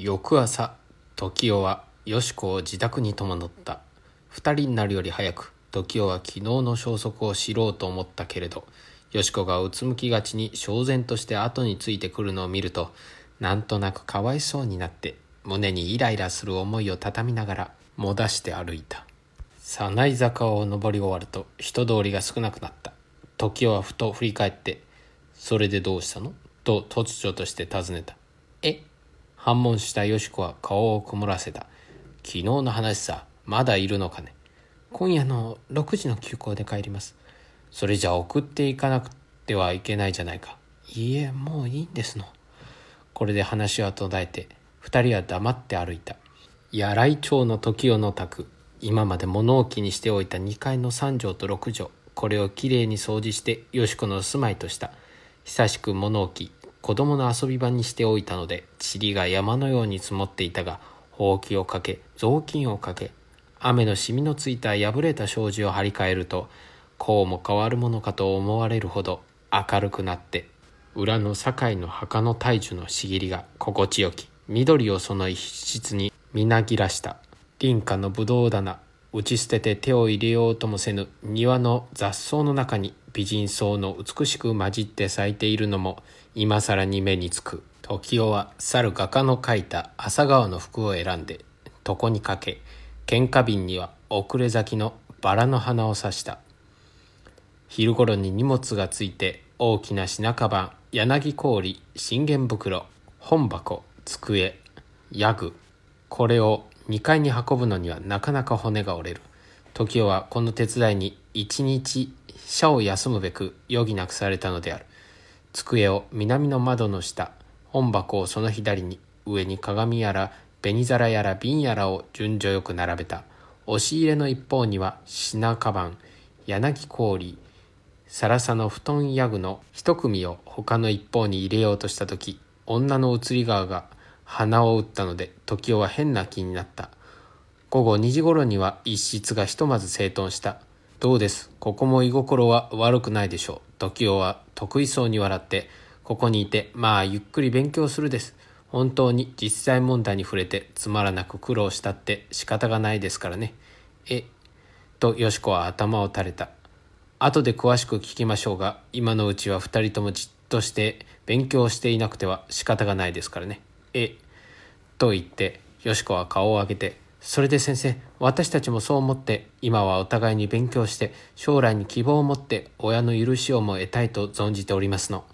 翌朝時代はよし子を自宅に伴った。二人になるより早く時代は昨日の消息を知ろうと思ったけれどよし子がうつむきがちに焦然として後についてくるのを見るとなんとなくかわいそうになって胸にイライラする思いを畳みながらもだして歩いた。早苗坂を登り終わると人通りが少なくなった。時代はふと振り返って「それでどうしたの?」と突如として尋ねた「反問したよし子は顔を曇らせた。昨日の話さ、まだいるのかね。今夜の6時の休校で帰ります。それじゃ送っていかなくてはいけないじゃないか。いいえ、もういいんですの。これで話は途絶えて、二人は黙って歩いた。柳井町の時代の宅、今まで物置にしておいた2階の3畳と6畳、これをきれいに掃除してよし子の住まいとした。久しく物置、子供の遊び場にしておいたので塵が山のように積もっていたがほうきをかけ雑巾をかけ雨のしみのついた破れた障子を張り替えるとこうも変わるものかと思われるほど明るくなって裏の堺の墓の大樹の茂りが心地よき緑をその一室にみなぎらした林家のぶどう棚。打ち捨てて手を入れようともせぬ庭の雑草の中に美人草の美しく混じって咲いているのも今更に目につく。時代は去る画家の描いた朝顔の服を選んで床にかけ喧嘩瓶には遅れ咲きのバラの花を刺した。昼頃に荷物がついて大きな品かばん柳氷信玄袋本箱机ヤグこれを2階に運ぶのにはなかなか骨が折れる。時代はこの手伝いに一日社を休むべく余儀なくされたのである。机を南の窓の下本箱をその左に上に鏡やら紅皿やら瓶やらを順序よく並べた。押し入れの一方には品かばん柳氷さらさの布団ヤグの一組を他の一方に入れようとした時女の移り川が鼻を打ったので時代は変な気になった。午後2時頃には一室がひとまず整頓した。どうです？ここも居心は悪くないでしょう。時代は得意そうに笑ってここにいてまあゆっくり勉強するです。本当に実際問題に触れてつまらなく苦労したって仕方がないですからね。え？とよし子は頭を垂れた。後で詳しく聞きましょうが今のうちは2人ともじっとして勉強していなくては仕方がないですからね。えと言ってよし子は顔を上げてそれで先生私たちもそう思って今はお互いに勉強して将来に希望を持って親の許しをも得たいと存じておりますの。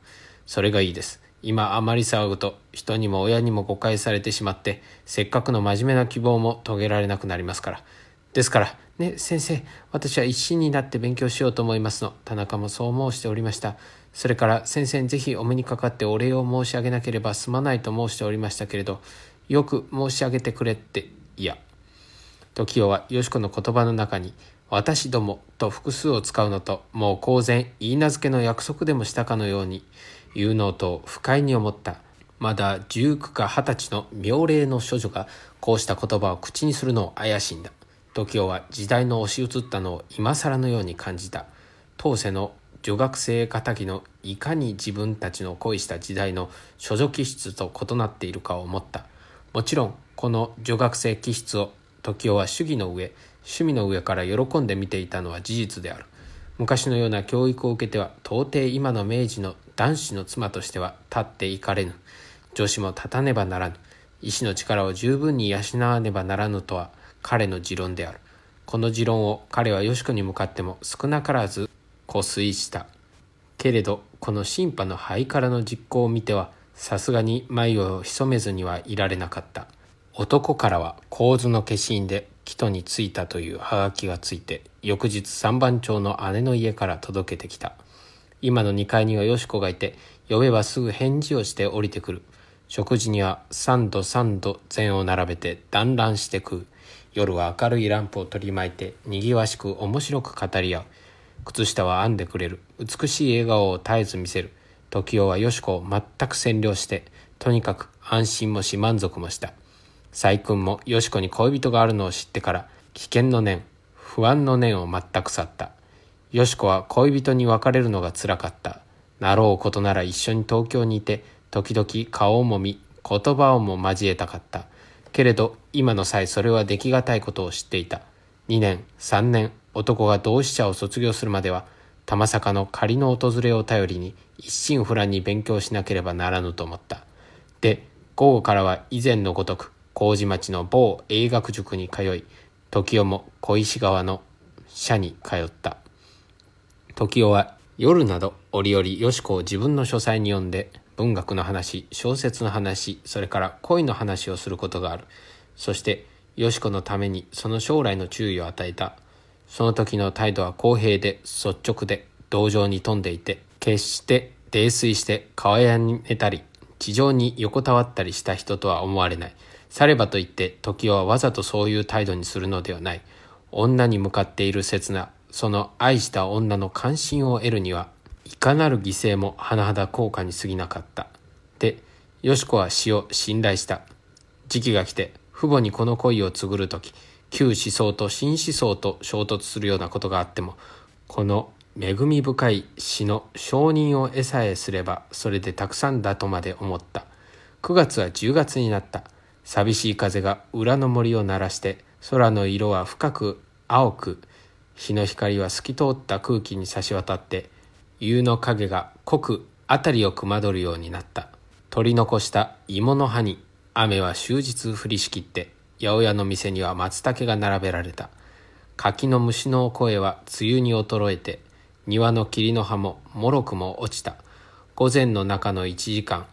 それがいいです。今あまり騒ぐと人にも親にも誤解されてしまってせっかくの真面目な希望も遂げられなくなりますから。ですからね先生私は一心になって勉強しようと思いますの。田中もそう申しておりました。それから先生ぜひお目にかかってお礼を申し上げなければ済まないと申しておりましたけれどよく申し上げてくれっていや時代はよし子の言葉の中に「私ども」と複数を使うのともう公然言い名付けの約束でもしたかのように有能と不快に思ったまだ19か20歳の妙齢の処女がこうした言葉を口にするのを怪しんだ。時代は時代の押し移ったのを今更のように感じた。当世の女学生敵のいかに自分たちの恋した時代の処女気質と異なっているかを思った。もちろんこの女学生気質を時代は主義の上趣味の上から喜んで見ていたのは事実である。昔のような教育を受けては到底今の明治の男子の妻としては立っていかれぬ。女子も立たねばならぬ。意志の力を十分に養わねばならぬとは彼の持論である。この持論を彼はよし子に向かっても少なからず固推した。けれどこの審判のハイカラの実行を見てはさすがに眉を潜めずにはいられなかった。男からは構図の消印で帰途に着いたというハガキがついて翌日三番町の姉の家から届けてきた。今の2階にはよし子がいて呼べばすぐ返事をして降りてくる。食事には3度3度膳を並べて団らんして食う。夜は明るいランプを取り巻いてにぎわしく面白く語り合う。靴下は編んでくれる。美しい笑顔を絶えず見せる。時代はよし子を全く占領してとにかく安心もし満足もした。細君もよし子に恋人があるのを知ってから危険の念不安の念を全く去った。よし子は恋人に別れるのがつらかった。なろうことなら一緒に東京にいて時々顔をもみ言葉をも交えたかった。けれど今の際それはできがたいことを知っていた。2年3年男が同志社を卒業するまでは玉坂の仮の訪れを頼りに一心不乱に勉強しなければならぬと思った。で午後からは以前のごとく麹町の某英学塾に通い時代も小石川の社に通った。時代は夜など折々よし子を自分の書斎に呼んで文学の話小説の話それから恋の話をすることがある。そしてよし子のためにその将来の注意を与えた。その時の態度は公平で率直で同情に富んでいて決して泥酔して川屋に寝たり地上に横たわったりした人とは思われない。さればといって時はわざとそういう態度にするのではない。女に向かっている刹那その愛した女の関心を得るにはいかなる犠牲も甚だ高価に過ぎなかった。でよし子は死を信頼した。時期が来て父母にこの恋を告ぐる時旧思想と新思想と衝突するようなことがあってもこの恵み深い死の承認を得さえすればそれでたくさんだとまで思った。9月は10月になった。寂しい風が裏の森を鳴らして空の色は深く青く日の光は透き通った空気に差し渡って夕の影が濃く辺りをくまどるようになった。取り残した芋の葉に雨は終日降りしきって八百屋の店には松茸が並べられた。柿の虫の声は梅雨に衰えて庭の桐の葉ももろくも落ちた。午前の中の1時間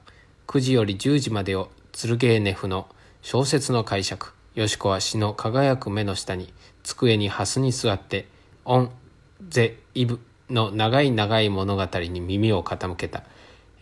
9時より10時までを鶴ゲーネフの小説の解釈よし子は詩の輝く目の下に机に蓮に座って「オン・ゼ・イブ」の長い長い物語に耳を傾けた。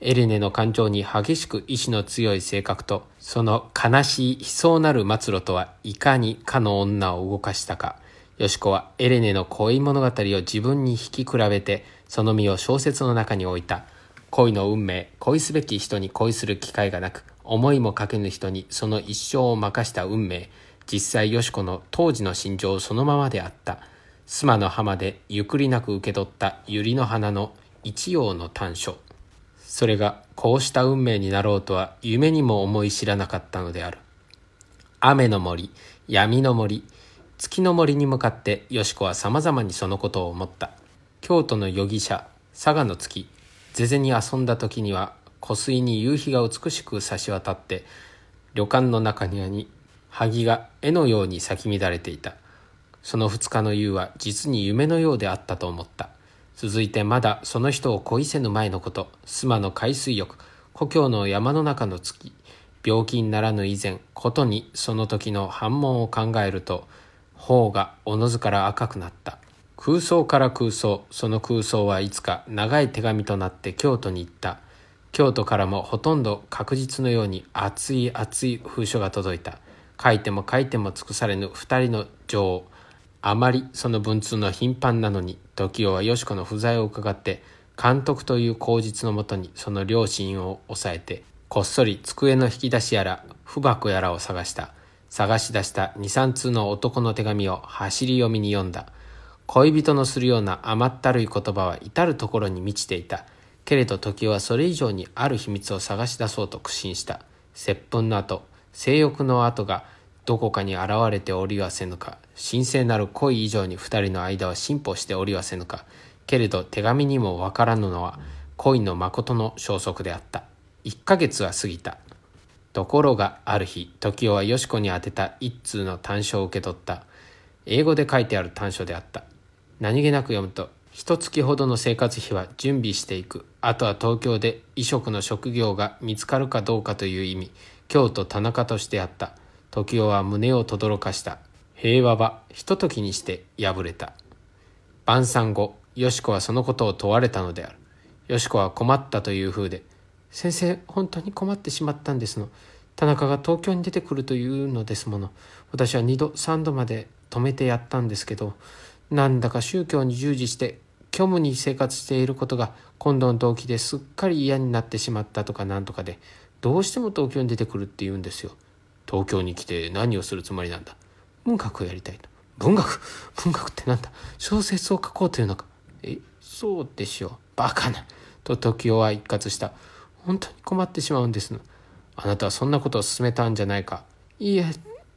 エレネの感情に激しく意志の強い性格とその悲しい悲壮なる末路とはいかにかの女を動かしたか。よし子はエレネの恋物語を自分に引き比べてその身を小説の中に置いた。恋の運命恋すべき人に恋する機会がなく思いもかけぬ人にその一生を任した運命。実際よし子の当時の心情そのままであった。須磨の浜でゆっくりなく受け取った百合の花の一葉の短所。それがこうした運命になろうとは夢にも思い知らなかったのである。雨の森闇の森月の森に向かってよし子はさまざまにそのことを思った。京都の容疑者佐賀の月ぜぜに遊んだ時には湖水に夕日が美しく差し渡って旅館の中庭に萩が絵のように咲き乱れていた。その二日の夕は実に夢のようであったと思った。続いてまだその人を恋せぬ前のこと。須磨の海水浴。故郷の山の中の月。病気にならぬ以前ことにその時の反問を考えると頬がおのずから赤くなった。空想から空想。その空想はいつか長い手紙となって京都に行った。京都からもほとんど確実のように熱い熱い封書が届いた。書いても書いても尽くされぬ二人の女王あまりその文通の頻繁なのに時代はよし子の不在を伺って監督という口実のもとにその両親を抑えてこっそり机の引き出しやら不箱やらを探した。探し出した23通の男の手紙を走り読みに読んだ。恋人のするような甘ったるい言葉は至る所に満ちていた。けれど時はそれ以上にある秘密を探し出そうと苦心した。接吻の後性欲の後がどこかに現れておりはせぬか。神聖なる恋以上に二人の間は進歩しておりはせぬか。けれど手紙にもわからぬのは恋の誠の消息であった。1ヶ月は過ぎた。ところがある日時代はよし子に宛てた一通の短書を受け取った。英語で書いてある短書であった。何気なく読むと一月ほどの生活費は準備していく。あとは東京で異職の職業が見つかるかどうかという意味。京都田中としてあった。時代は胸を轟かした。平和はひとときにして破れた。晩餐後よし子はそのことを問われたのである。よし子は困ったという風で「先生本当に困ってしまったんですの。田中が東京に出てくるというのですもの。私は2度3度まで止めてやったんですけどなんだか宗教に従事して虚無に生活していることが今度の動機ですっかり嫌になってしまったとかなんとかでどうしても東京に出てくるって言うんですよ。東京に来て何をするつもりなんだ？文学をやりたいと。文学？文学ってなんだ？小説を書こうというのか。えそうでしょう。バカな。と時代は一括した。本当に困ってしまうんですあなたはそんなことを勧めたんじゃないか。いいえ、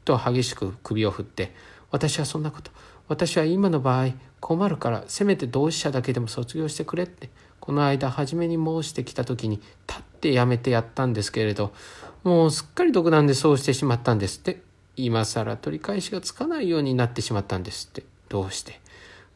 と激しく首を振って、私はそんなこと、私は今の場合困るからせめて同志社だけでも卒業してくれって。この間初めに申してきた時に立ってやめてやったんですけれどもうすっかり毒なんでそうしてしまったんですって今更取り返しがつかないようになってしまったんですってどうして？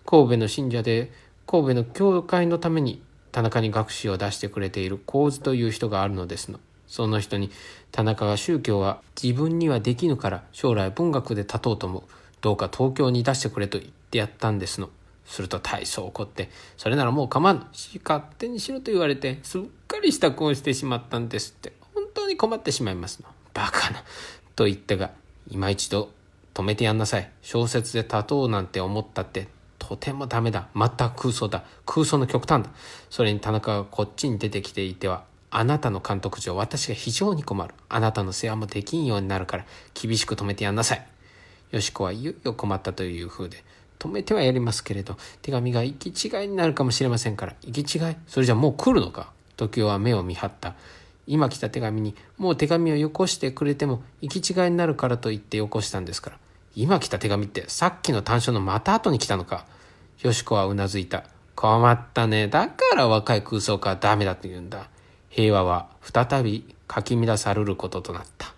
神戸の信者で神戸の教会のために田中に学士を出してくれている構図という人があるのですの。その人に田中が宗教は自分にはできぬから将来文学で立とうと思う。どうか東京に出してくれと言ってやったんですの。すると大層怒って、それならもう構わん。勝手にしろと言われて、すっかり支度をしてしまったんですって。当に困ってしまいますの。バカな。と言ったが、今一度止めてやんなさい。小説で立とうなんて思ったって、とてもダメだ。また空想だ。空想の極端だ。それに田中がこっちに出てきていては、あなたの監督上、私が非常に困る。あなたの世話もできんようになるから、厳しく止めてやんなさい。よしこはいよいよ困ったという風で、止めてはやりますけれど、手紙が行き違いになるかもしれませんから、行き違い？それじゃもう来るのか？時代は目を見張った。今来た手紙に、もう手紙をよこしてくれても、行き違いになるからと言ってよこしたんですから。今来た手紙って、さっきの短所のまた後に来たのか。よしこはうなずいた。困ったね。だから若い空想家はダメだと言うんだ。平和は再びかき乱されることとなった。